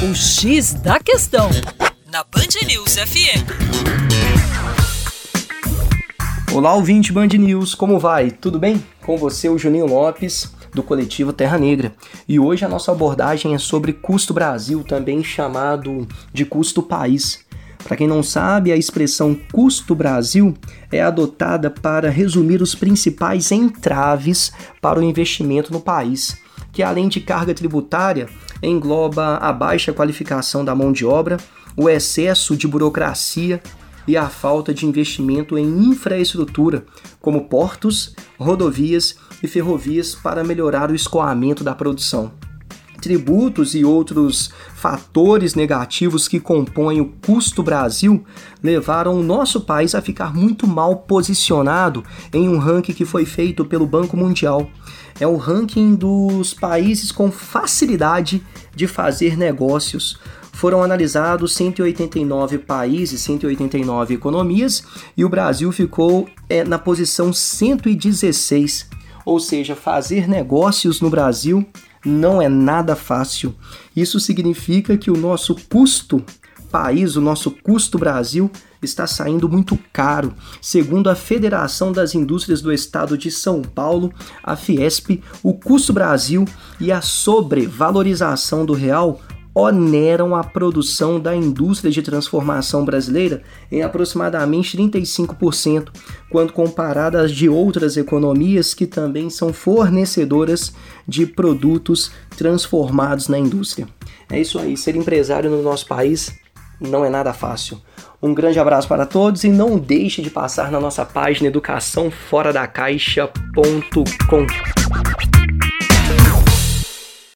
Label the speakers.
Speaker 1: O X da Questão, na Band News FM.
Speaker 2: Olá, ouvinte Band News, como vai? Tudo bem? Com você, o Juninho Lopes, do coletivo Terra Negra. E hoje a nossa abordagem é sobre custo Brasil, também chamado de custo país. Para quem não sabe, a expressão custo Brasil é adotada para resumir os principais entraves para o investimento no país, que além de carga tributária, engloba a baixa qualificação da mão de obra, o excesso de burocracia e a falta de investimento em infraestrutura, como portos, rodovias e ferrovias para melhorar o escoamento da produção tributos e outros fatores negativos que compõem o custo Brasil levaram o nosso país a ficar muito mal posicionado em um ranking que foi feito pelo Banco Mundial. É o ranking dos países com facilidade de fazer negócios. Foram analisados 189 países, 189 economias e o Brasil ficou é, na posição 116. Ou seja, fazer negócios no Brasil não é nada fácil. Isso significa que o nosso custo país, o nosso custo Brasil, está saindo muito caro. Segundo a Federação das Indústrias do Estado de São Paulo, a Fiesp, o custo Brasil e a sobrevalorização do real oneram a produção da indústria de transformação brasileira em aproximadamente 35%, quando comparadas de outras economias que também são fornecedoras de produtos transformados na indústria. É isso aí, ser empresário no nosso país não é nada fácil. Um grande abraço para todos e não deixe de passar na nossa página educaçãoforadacaixa.com.